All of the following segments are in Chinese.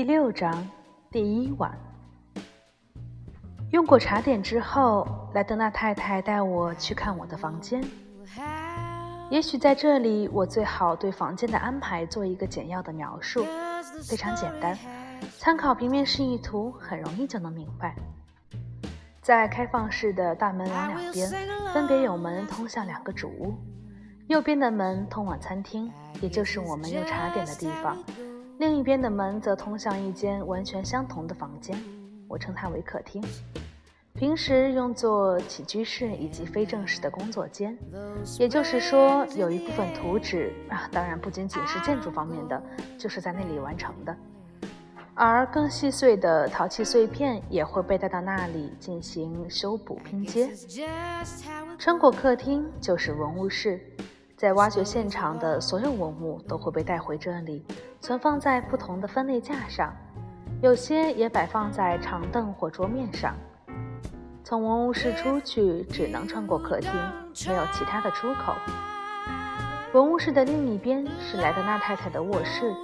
第六章第一晚。用过茶点之后，莱德纳太太带我去看我的房间。也许在这里，我最好对房间的安排做一个简要的描述，非常简单，参考平面示意图，很容易就能明白。在开放式的大门廊两边，分别有门通向两个主屋，右边的门通往餐厅，也就是我们用茶点的地方；另一边的门则通向一间完全相同的房间，我称它为客厅。平时用作起居室以及非正式的工作间，也就是说，有一部分图纸啊，当然不仅仅是建筑方面的，就是在那里完成的。而更细碎的陶器碎片也会被带到那里进行修补拼接。穿过客厅就是文物室，在挖掘现场的所有文物都会被带回这里，存放在不同的分类架上，有些也摆放在长凳或桌面上。从文物室出去，只能穿过客厅，没有其他的出口。文物室的另一边是莱德纳太太的卧室，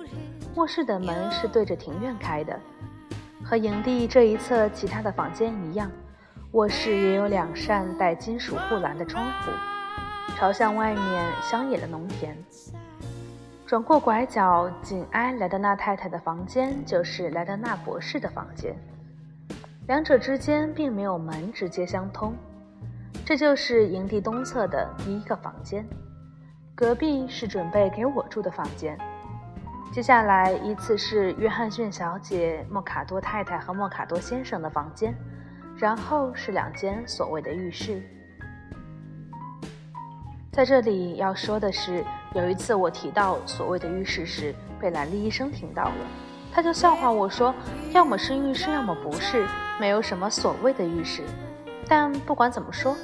卧室的门是对着庭院开的。和营地这一侧其他的房间一样，卧室也有两扇带金属护栏的窗户，朝向外面乡野的农田。转过拐角，紧挨莱德纳太太的房间就是莱德纳博士的房间。两者之间并没有门直接相通，这就是营地东侧的第一个房间。隔壁是准备给我住的房间。接下来依次是约翰逊小姐、莫卡多太太和莫卡多先生的房间，然后是两间所谓的浴室。在这里要说的是，有一次我提到所谓的浴室时，被兰利医生听到了，他就笑话我说：“要么是浴室，要么不是。”没有什么所谓的浴室，但不管怎么说，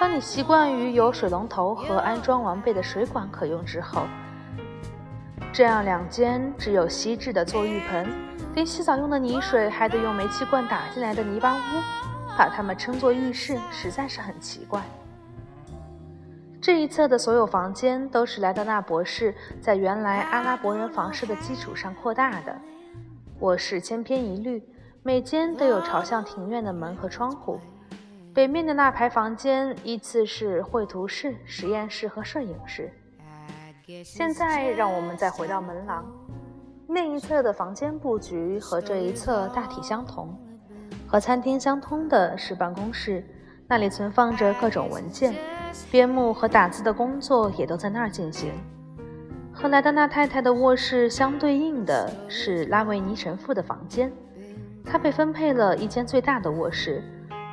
当你习惯于有水龙头和安装完备的水管可用之后，这样两间只有锡制的坐浴盆，连洗澡用的泥水还得用煤气罐打进来的泥巴屋，把它们称作浴室，实在是很奇怪。这一侧的所有房间都是莱德纳博士在原来阿拉伯人房舍的基础上扩大的，卧室千篇一律。每间都有朝向庭院的门和窗户。北面的那排房间依次是绘图室、实验室和摄影室。现在让我们再回到门廊，另一侧的房间布局和这一侧大体相同。和餐厅相通的是办公室，那里存放着各种文件，边牧和打字的工作也都在那儿进行。和莱德纳太太的卧室相对应的是拉维尼神父的房间。他被分配了一间最大的卧室，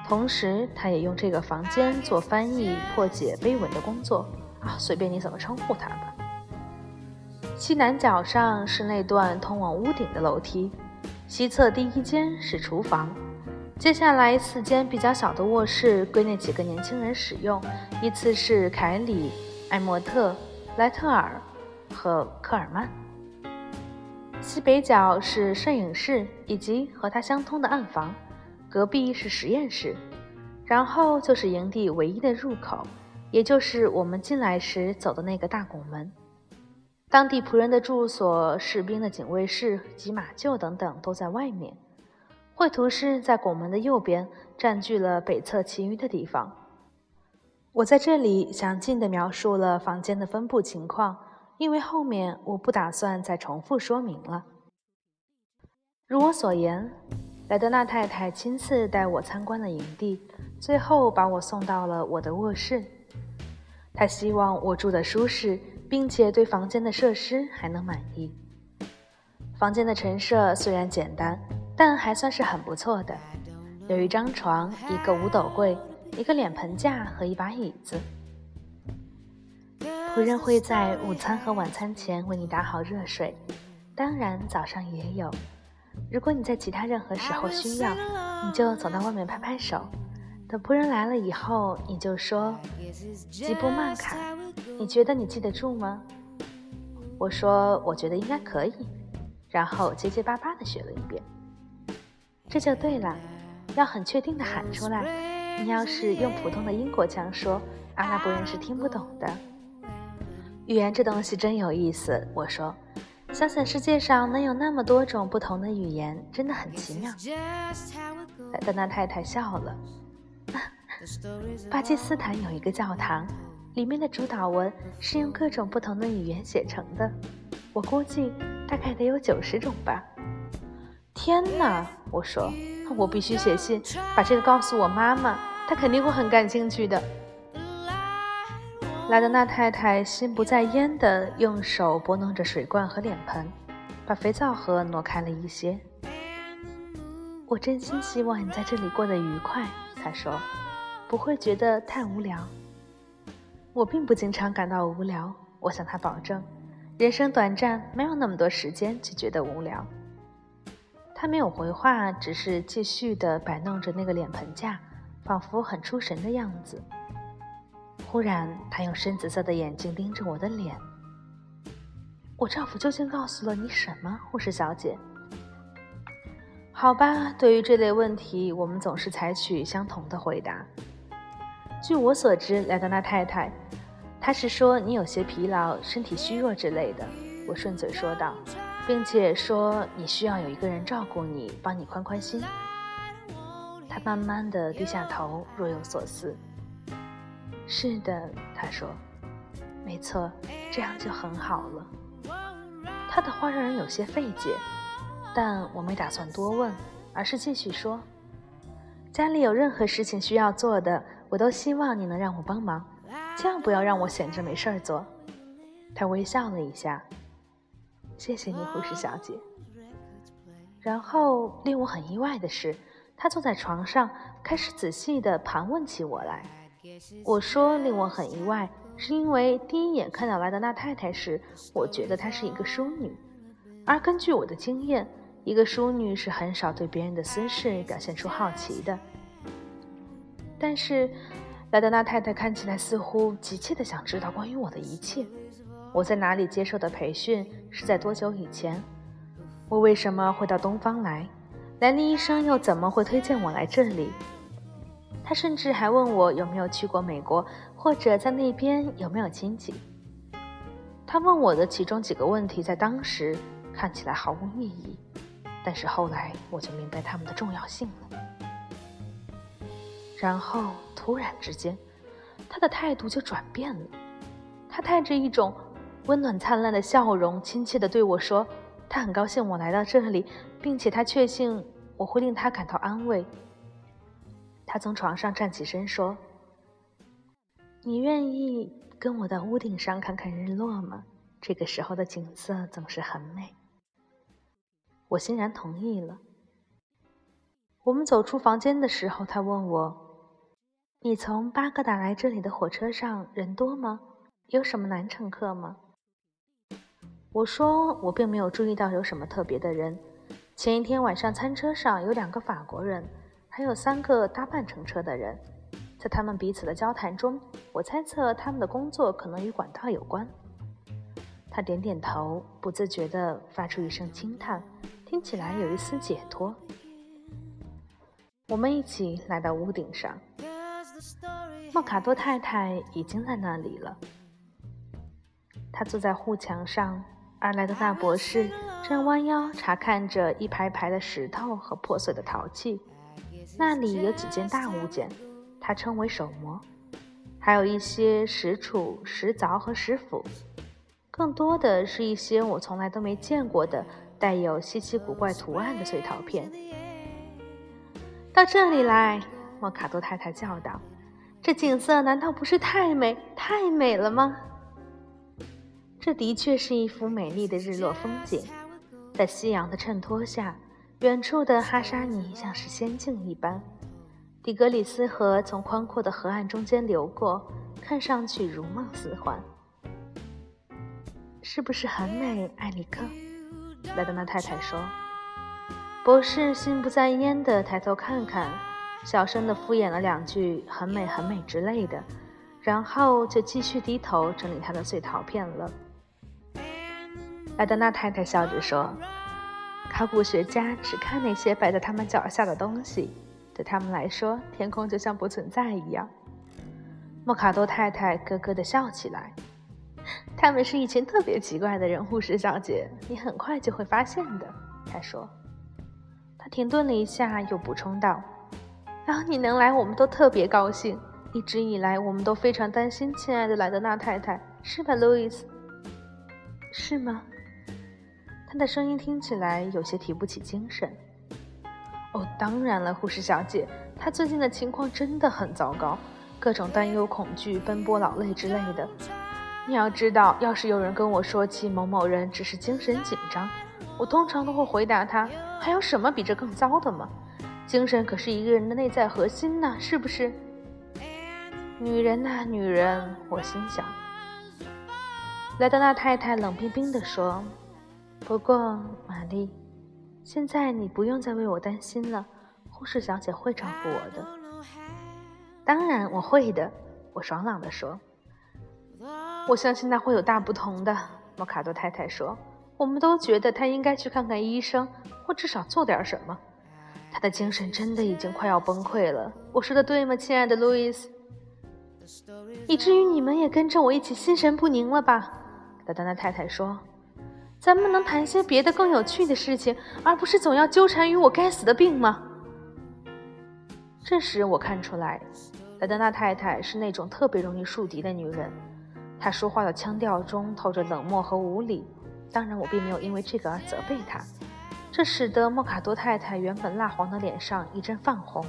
同时他也用这个房间做翻译、破解碑文的工作。啊，随便你怎么称呼他吧。西南角上是那段通往屋顶的楼梯，西侧第一间是厨房。接下来四间比较小的卧室归那几个年轻人使用，依次是凯里、艾莫特、莱特尔和科尔曼。西北角是摄影室以及和它相通的暗房，隔壁是实验室，然后就是营地唯一的入口，也就是我们进来时走的那个大拱门。当地仆人的住所、士兵的警卫室及马厩等等都在外面。绘图室在拱门的右边，占据了北侧其余的地方。我在这里详尽地描述了房间的分布情况。因为后面我不打算再重复说明了。如我所言，莱德纳太太亲自带我参观了营地，最后把我送到了我的卧室。她希望我住得舒适，并且对房间的设施还能满意。房间的陈设虽然简单，但还算是很不错的。有一张床，一个五斗柜，一个脸盆架和一把椅子。仆人会在午餐和晚餐前为你打好热水，当然早上也有。如果你在其他任何时候需要，你就走到外面拍拍手。等仆人来了以后，你就说：“吉布曼卡，你觉得你记得住吗？”我说：“我觉得应该可以。”然后结结巴巴地学了一遍。这就对了，要很确定的喊出来。你要是用普通的英国腔说，阿拉伯人是听不懂的。语言这东西真有意思，我说，想想世界上能有那么多种不同的语言，真的很奇妙。莱德纳太太笑了。巴基斯坦有一个教堂，里面的主导文是用各种不同的语言写成的，我估计大概得有九十种吧。天哪！我说，我必须写信把这个告诉我妈妈，她肯定会很感兴趣的。莱德纳太太心不在焉地用手拨弄着水罐和脸盆，把肥皂盒挪开了一些。我真心希望你在这里过得愉快，她说，不会觉得太无聊。我并不经常感到无聊，我向她保证，人生短暂，没有那么多时间去觉得无聊。他没有回话，只是继续地摆弄着那个脸盆架，仿佛很出神的样子。忽然，他用深紫色的眼睛盯着我的脸。我丈夫究竟告诉了你什么，护士小姐？好吧，对于这类问题，我们总是采取相同的回答。据我所知，莱德纳太太，他是说你有些疲劳、身体虚弱之类的。我顺嘴说道，并且说你需要有一个人照顾你，帮你宽宽心。他慢慢的低下头，若有所思。是的，他说：“没错，这样就很好了。”他的话让人有些费解，但我没打算多问，而是继续说：“家里有任何事情需要做的，我都希望你能让我帮忙，千万不要让我闲着没事儿做。”他微笑了一下：“谢谢你，护士小姐。”然后令我很意外的是，他坐在床上，开始仔细地盘问起我来。我说令我很意外，是因为第一眼看到莱德纳太太时，我觉得她是一个淑女，而根据我的经验，一个淑女是很少对别人的私事表现出好奇的。但是，莱德纳太太看起来似乎急切地想知道关于我的一切：我在哪里接受的培训，是在多久以前？我为什么会到东方来？兰尼医生又怎么会推荐我来这里？他甚至还问我有没有去过美国，或者在那边有没有亲戚。他问我的其中几个问题，在当时看起来毫无意义，但是后来我就明白他们的重要性了。然后突然之间，他的态度就转变了，他带着一种温暖灿烂的笑容，亲切地对我说：“他很高兴我来到这里，并且他确信我会令他感到安慰。”他从床上站起身说：“你愿意跟我到屋顶上看看日落吗？这个时候的景色总是很美。”我欣然同意了。我们走出房间的时候，他问我：“你从巴格达来这里的火车上人多吗？有什么男乘客吗？”我说：“我并没有注意到有什么特别的人。前一天晚上，餐车上有两个法国人。”还有三个搭半程车的人，在他们彼此的交谈中，我猜测他们的工作可能与管道有关。他点点头，不自觉地发出一声轻叹，听起来有一丝解脱。我们一起来到屋顶上，莫卡多太太已经在那里了。她坐在护墙上，而莱德纳博士正弯腰查看着一排排的石头和破碎的陶器。那里有几件大物件，他称为手模，还有一些石杵、石凿和石斧，更多的是一些我从来都没见过的带有稀奇古怪图案的碎陶片。到这里来，莫卡多太太叫道：“这景色难道不是太美、太美了吗？”这的确是一幅美丽的日落风景，在夕阳的衬托下。远处的哈沙尼像是仙境一般，底格里斯河从宽阔的河岸中间流过，看上去如梦似幻。是不是很美，艾里克？莱德纳太太说。博士心不在焉地抬头看看，小声地敷衍了两句“很美，很美”之类的，然后就继续低头整理他的碎陶片了。莱德纳太太笑着说。考古学家只看那些摆在他们脚下的东西，对他们来说，天空就像不存在一样。莫卡多太太咯咯地笑起来，他们是一群特别奇怪的人，护士小姐，你很快就会发现的。”他说。他停顿了一下，又补充道：“然后你能来，我们都特别高兴。一直以来，我们都非常担心亲爱的莱德纳太太，是吧，路易斯？是吗？”他的声音听起来有些提不起精神。哦，当然了，护士小姐，他最近的情况真的很糟糕，各种担忧、恐惧、奔波、劳累之类的。你要知道，要是有人跟我说起某某人只是精神紧张，我通常都会回答他：“还有什么比这更糟的吗？精神可是一个人的内在核心呢，是不是？”女人呐，女人，我心想。莱德纳太太冷冰冰地说：“不过，玛丽，现在你不用再为我担心了，护士小姐会照顾我的。”“当然，我会的。”我爽朗地说。我相信那会有大不同的，莫卡多太太说。我们都觉得他应该去看看医生，或至少做点什么。他的精神真的已经快要崩溃了。我说的对吗，亲爱的路易斯？以至于你们也跟着我一起心神不宁了吧？达达纳太太说。咱们能谈些别的更有趣的事情，而不是总要纠缠于我该死的病吗？这时我看出来，莱德纳太太是那种特别容易树敌的女人。她说话的腔调中透着冷漠和无礼，当然，我并没有因为这个而责备她。这使得莫卡多太太原本蜡黄的脸上一阵泛红。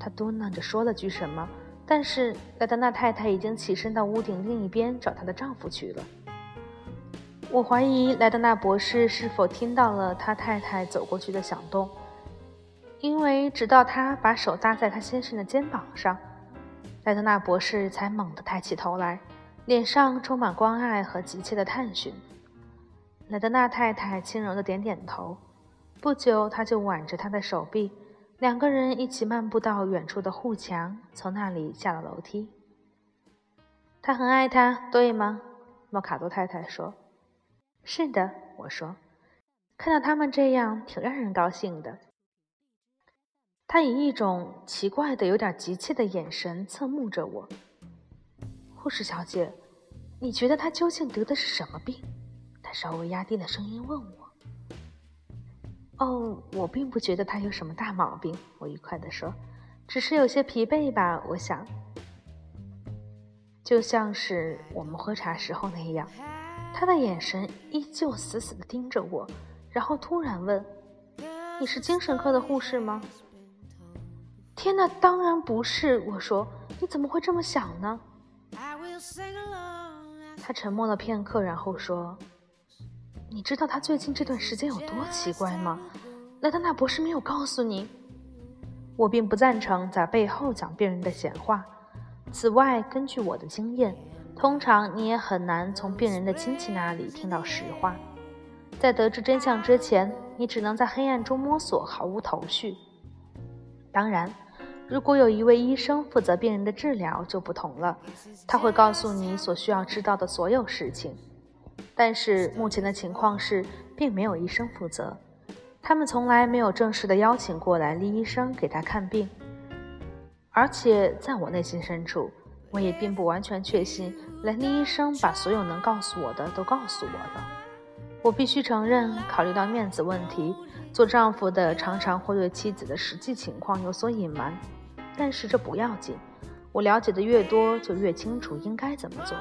她嘟囔着说了句什么，但是莱德纳太太已经起身到屋顶另一边找她的丈夫去了。我怀疑莱德纳博士是否听到了他太太走过去的响动，因为直到他把手搭在他先生的肩膀上，莱德纳博士才猛地抬起头来。脸上充满关爱和急切的探寻。莱德纳太太轻柔的点点头。不久，他就挽着他的手臂，两个人一起漫步到远处的护墙，从那里下了楼梯。他很爱她，对吗？莫卡多太太说。是的，我说。看到他们这样，挺让人高兴的。他以一种奇怪的、有点急切的眼神侧目着我。护士小姐，你觉得他究竟得的是什么病？他稍微压低了声音问我。哦，我并不觉得他有什么大毛病，我愉快地说，只是有些疲惫吧。我想，就像是我们喝茶时候那样。他的眼神依旧死死地盯着我，然后突然问：“你是精神科的护士吗？”天哪，当然不是。我说：“你怎么会这么想呢？”他沉默了片刻，然后说：“你知道他最近这段时间有多奇怪吗？莱德纳博士没有告诉你。我并不赞成在背后讲病人的闲话。此外，根据我的经验，通常你也很难从病人的亲戚那里听到实话。在得知真相之前，你只能在黑暗中摸索，毫无头绪。当然。”如果有一位医生负责病人的治疗，就不同了，他会告诉你所需要知道的所有事情。但是目前的情况是，并没有医生负责，他们从来没有正式的邀请过来李医生给他看病。而且在我内心深处，我也并不完全确信兰尼医生把所有能告诉我的都告诉我了。我必须承认，考虑到面子问题，做丈夫的常常会对妻子的实际情况有所隐瞒。但是这不要紧，我了解的越多，就越清楚应该怎么做。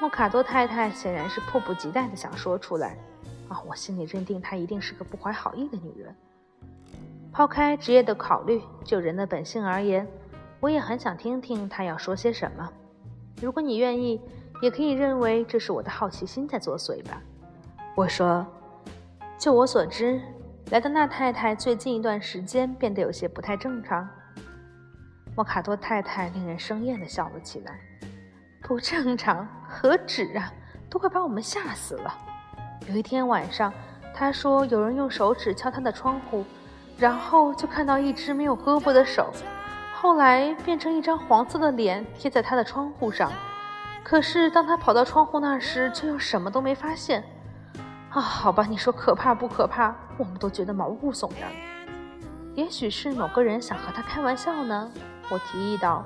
莫卡多太太显然是迫不及待地想说出来。啊，我心里认定她一定是个不怀好意的女人。抛开职业的考虑，就人的本性而言，我也很想听听他要说些什么。如果你愿意，也可以认为这是我的好奇心在作祟吧。我说，就我所知，莱德纳太太最近一段时间变得有些不太正常。莫卡多太太令人生厌地笑了起来。不正常？何止啊！都快把我们吓死了。有一天晚上，她说有人用手指敲她的窗户，然后就看到一只没有胳膊的手，后来变成一张黄色的脸贴在他的窗户上。可是当他跑到窗户那时，却又什么都没发现。啊，好吧，你说可怕不可怕？我们都觉得毛骨悚然。也许是某个人想和他开玩笑呢。我提议道：“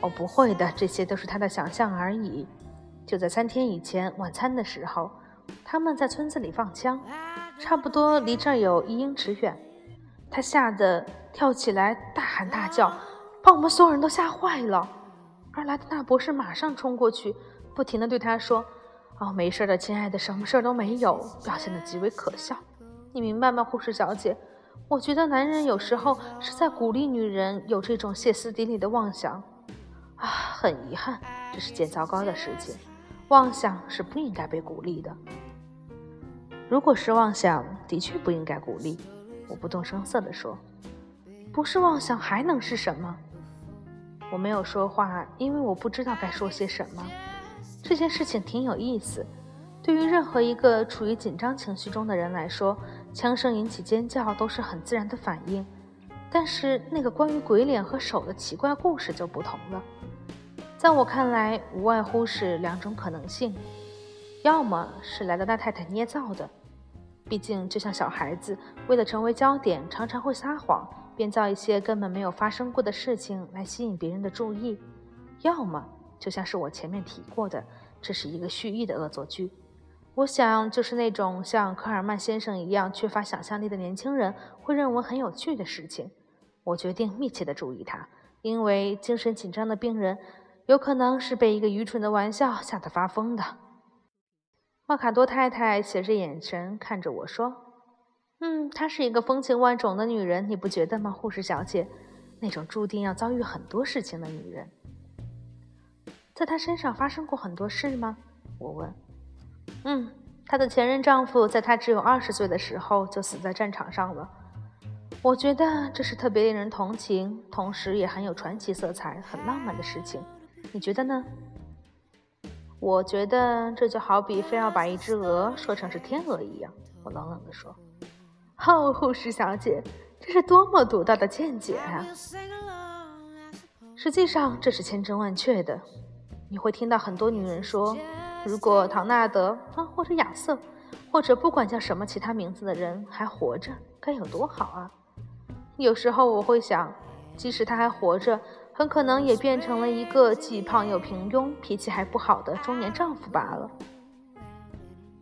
哦，不会的，这些都是他的想象而已。就在三天以前晚餐的时候，他们在村子里放枪，差不多离这儿有一英尺远。他吓得跳起来，大喊大叫，把我们所有人都吓坏了。而莱德纳博士马上冲过去，不停地对他说：“哦，没事的，亲爱的，什么事儿都没有。”表现得极为可笑。你明白吗，护士小姐？我觉得男人有时候是在鼓励女人有这种歇斯底里的妄想。啊，很遗憾，这是件糟糕的事情。妄想是不应该被鼓励的。如果是妄想，的确不应该鼓励。我不动声色地说：“不是妄想，还能是什么？”我没有说话，因为我不知道该说些什么。这件事情挺有意思。对于任何一个处于紧张情绪中的人来说，枪声引起尖叫都是很自然的反应。但是那个关于鬼脸和手的奇怪故事就不同了。在我看来，无外乎是两种可能性：要么是莱德大太太捏造的。毕竟，就像小孩子为了成为焦点，常常会撒谎，编造一些根本没有发生过的事情来吸引别人的注意；要么，就像是我前面提过的，这是一个蓄意的恶作剧。我想，就是那种像科尔曼先生一样缺乏想象力的年轻人会认为很有趣的事情。我决定密切地注意他，因为精神紧张的病人有可能是被一个愚蠢的玩笑吓得发疯的。莫卡多太太斜着眼神看着我说：“嗯，她是一个风情万种的女人，你不觉得吗，护士小姐？那种注定要遭遇很多事情的女人，在她身上发生过很多事吗？”我问。“嗯，她的前任丈夫在她只有二十岁的时候就死在战场上了。我觉得这是特别令人同情，同时也很有传奇色彩、很浪漫的事情。你觉得呢？”我觉得这就好比非要把一只鹅说成是天鹅一样。我冷冷地说：“哦，护士小姐，这是多么独到的见解啊！实际上，这是千真万确的。你会听到很多女人说，如果唐纳德啊，或者亚瑟，或者不管叫什么其他名字的人还活着，该有多好啊！有时候我会想，即使他还活着。”很可能也变成了一个既胖又平庸、脾气还不好的中年丈夫罢了。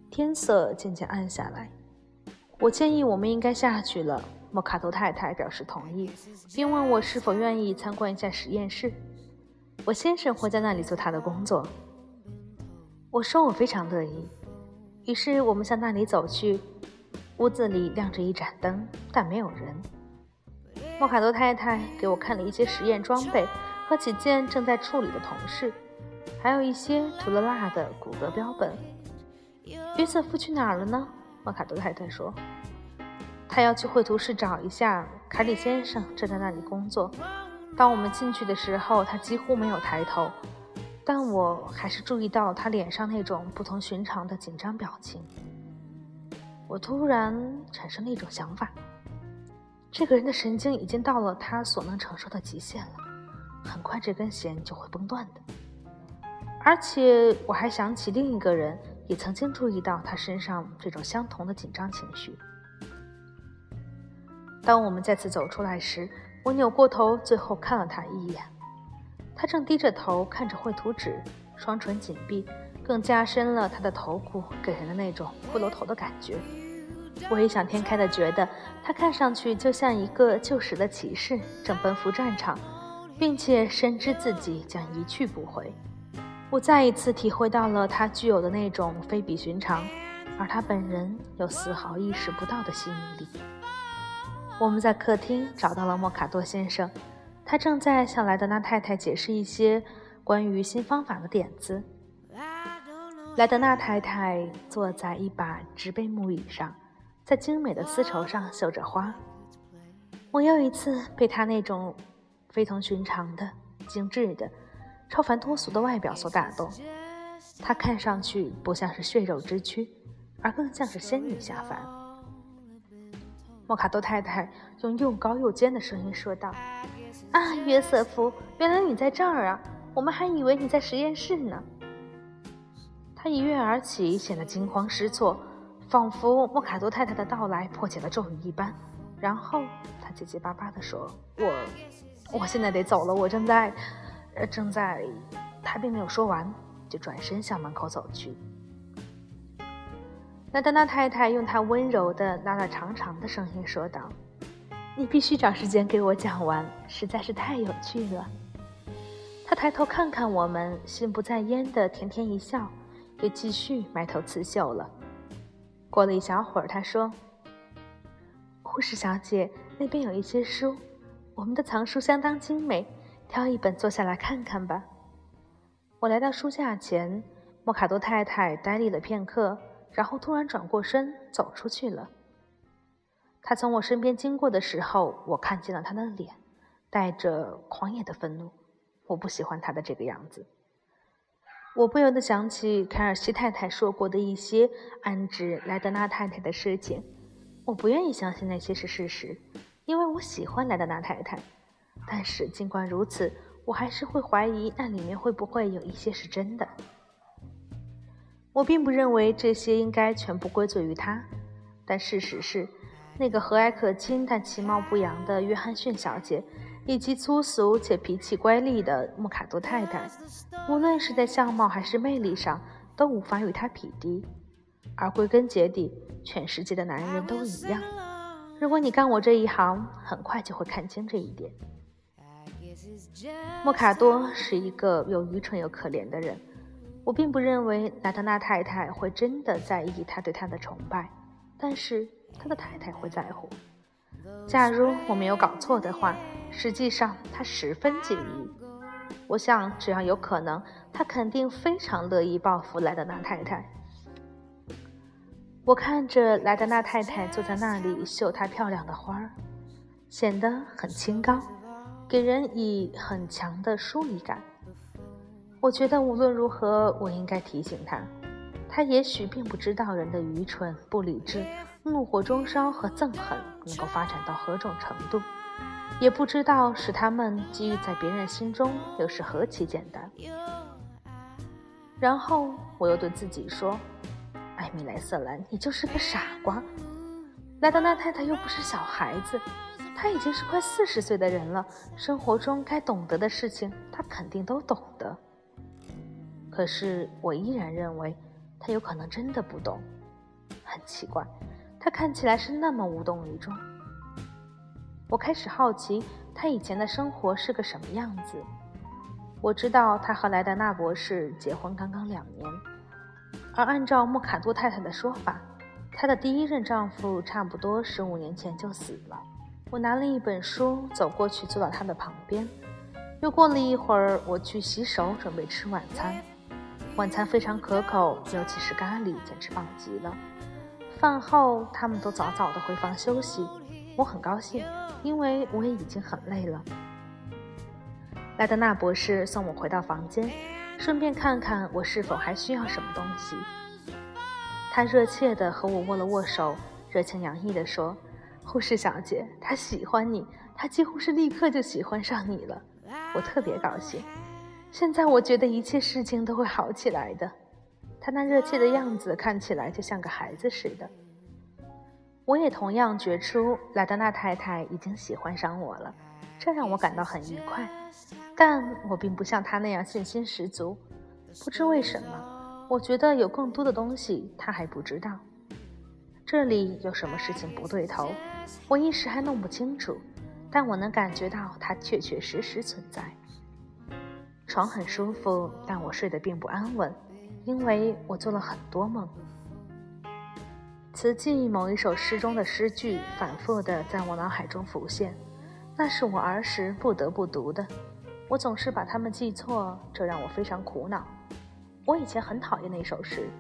天色渐渐暗下来，我建议我们应该下去了。莫卡托太太表示同意，并问我是否愿意参观一下实验室。我先生会在那里做他的工作。我说我非常乐意。于是我们向那里走去。屋子里亮着一盏灯，但没有人。莫卡多太太给我看了一些实验装备和几件正在处理的同事，还有一些涂了蜡的骨骼标本。约瑟夫去哪儿了呢？莫卡德太太说：“他要去绘图室找一下。”凯里先生正在那里工作。当我们进去的时候，他几乎没有抬头，但我还是注意到他脸上那种不同寻常的紧张表情。我突然产生了一种想法。这个人的神经已经到了他所能承受的极限了，很快这根弦就会崩断的。而且我还想起另一个人也曾经注意到他身上这种相同的紧张情绪。当我们再次走出来时，我扭过头，最后看了他一眼。他正低着头看着绘图纸，双唇紧闭，更加深了他的头骨给人的那种骷髅头的感觉。我异想天开地觉得，他看上去就像一个旧时的骑士，正奔赴战场，并且深知自己将一去不回。我再一次体会到了他具有的那种非比寻常，而他本人又丝毫意识不到的吸引力。我们在客厅找到了莫卡多先生，他正在向莱德纳太太解释一些关于新方法的点子。莱德纳太太坐在一把直背木椅上。在精美的丝绸上绣着花，我又一次被他那种非同寻常的、精致的、超凡脱俗的外表所打动。她看上去不像是血肉之躯，而更像是仙女下凡。莫卡多太太用又高又尖的声音说道：“啊，约瑟夫，原来你在这儿啊！我们还以为你在实验室呢。”她一跃而起，显得惊慌失措。仿佛莫卡多太太的到来破解了咒语一般，然后他结结巴巴地说：“我，我现在得走了，我正在，呃正在。”他并没有说完，就转身向门口走去。莱德纳太太用她温柔的、拉拉长长的声音说道：“你必须找时间给我讲完，实在是太有趣了。”他抬头看看我们，心不在焉的甜甜一笑，又继续埋头刺绣了。过了一小会儿，他说：“护士小姐，那边有一些书，我们的藏书相当精美，挑一本坐下来看看吧。”我来到书架前，莫卡多太太呆立了片刻，然后突然转过身走出去了。他从我身边经过的时候，我看见了他的脸，带着狂野的愤怒。我不喜欢他的这个样子。我不由得想起凯尔西太太说过的一些暗指莱德纳太太的事情。我不愿意相信那些是事实，因为我喜欢莱德纳太太。但是尽管如此，我还是会怀疑那里面会不会有一些是真的。我并不认为这些应该全部归罪于他，但事实是，那个和蔼可亲但其貌不扬的约翰逊小姐。以及粗俗且脾气乖戾的莫卡多太太，无论是在相貌还是魅力上，都无法与他匹敌。而归根结底，全世界的男人都一样。如果你干我这一行，很快就会看清这一点。莫卡多是一个又愚蠢又可怜的人。我并不认为莱特纳太太会真的在意他对他的崇拜，但是他的太太会在乎。假如我没有搞错的话。实际上，他十分介意。我想，只要有可能，他肯定非常乐意报复莱德纳太太。我看着莱德纳太太坐在那里绣她漂亮的花儿，显得很清高，给人以很强的疏离感。我觉得无论如何，我应该提醒他，他也许并不知道人的愚蠢、不理智、怒火中烧和憎恨能够发展到何种程度。也不知道使他们基于在别人心中又是何其简单。然后我又对自己说：“艾米莱瑟兰，你就是个傻瓜。莱德纳太太又不是小孩子，她已经是快四十岁的人了，生活中该懂得的事情，她肯定都懂得。可是我依然认为，她有可能真的不懂。很奇怪，她看起来是那么无动于衷。”我开始好奇他以前的生活是个什么样子。我知道他和莱德纳博士结婚刚刚两年，而按照莫卡多太太的说法，她的第一任丈夫差不多十五年前就死了。我拿了一本书走过去，坐到他的旁边。又过了一会儿，我去洗手，准备吃晚餐。晚餐非常可口，尤其是咖喱，简直棒极了。饭后，他们都早早的回房休息，我很高兴。因为我也已经很累了。莱德纳博士送我回到房间，顺便看看我是否还需要什么东西。他热切地和我握了握手，热情洋溢地说：“护士小姐，她喜欢你，她几乎是立刻就喜欢上你了。我特别高兴。现在我觉得一切事情都会好起来的。他那热切的样子看起来就像个孩子似的。”我也同样觉出莱德纳太太已经喜欢上我了，这让我感到很愉快。但我并不像她那样信心十足。不知为什么，我觉得有更多的东西她还不知道。这里有什么事情不对头，我一时还弄不清楚。但我能感觉到它确确实实存在。床很舒服，但我睡得并不安稳，因为我做了很多梦。此际某一首诗中的诗句反复地在我脑海中浮现，那是我儿时不得不读的。我总是把它们记错，这让我非常苦恼。我以前很讨厌那首诗，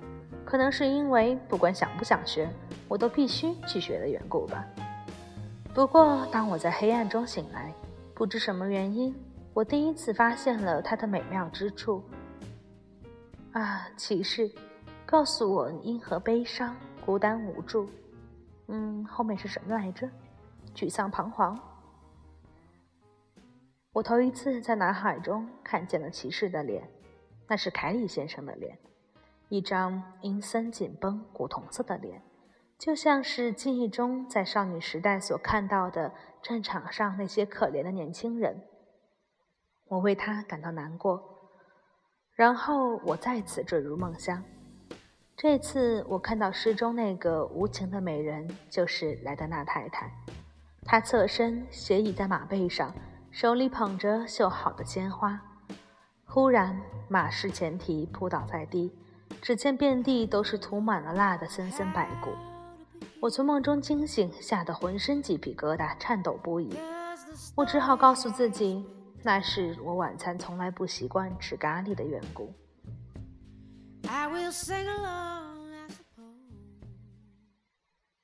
可能是因为不管想不想学，我都必须去学的缘故吧。不过，当我在黑暗中醒来，不知什么原因，我第一次发现了它的美妙之处。啊，骑士，告诉我因何悲伤？孤单无助，嗯，后面是什么来着？沮丧彷徨。我头一次在脑海中看见了骑士的脸，那是凯里先生的脸，一张阴森紧绷、古铜色的脸，就像是记忆中在少女时代所看到的战场上那些可怜的年轻人。我为他感到难过。然后我再次坠入梦乡。这次我看到诗中那个无情的美人，就是莱德纳太太。她侧身斜倚在马背上，手里捧着绣好的鲜花。忽然，马失前蹄，扑倒在地，只见遍地都是涂满了蜡的森森白骨。我从梦中惊醒，吓得浑身鸡皮疙瘩，颤抖不已。我只好告诉自己，那是我晚餐从来不习惯吃咖喱的缘故。I will sing along.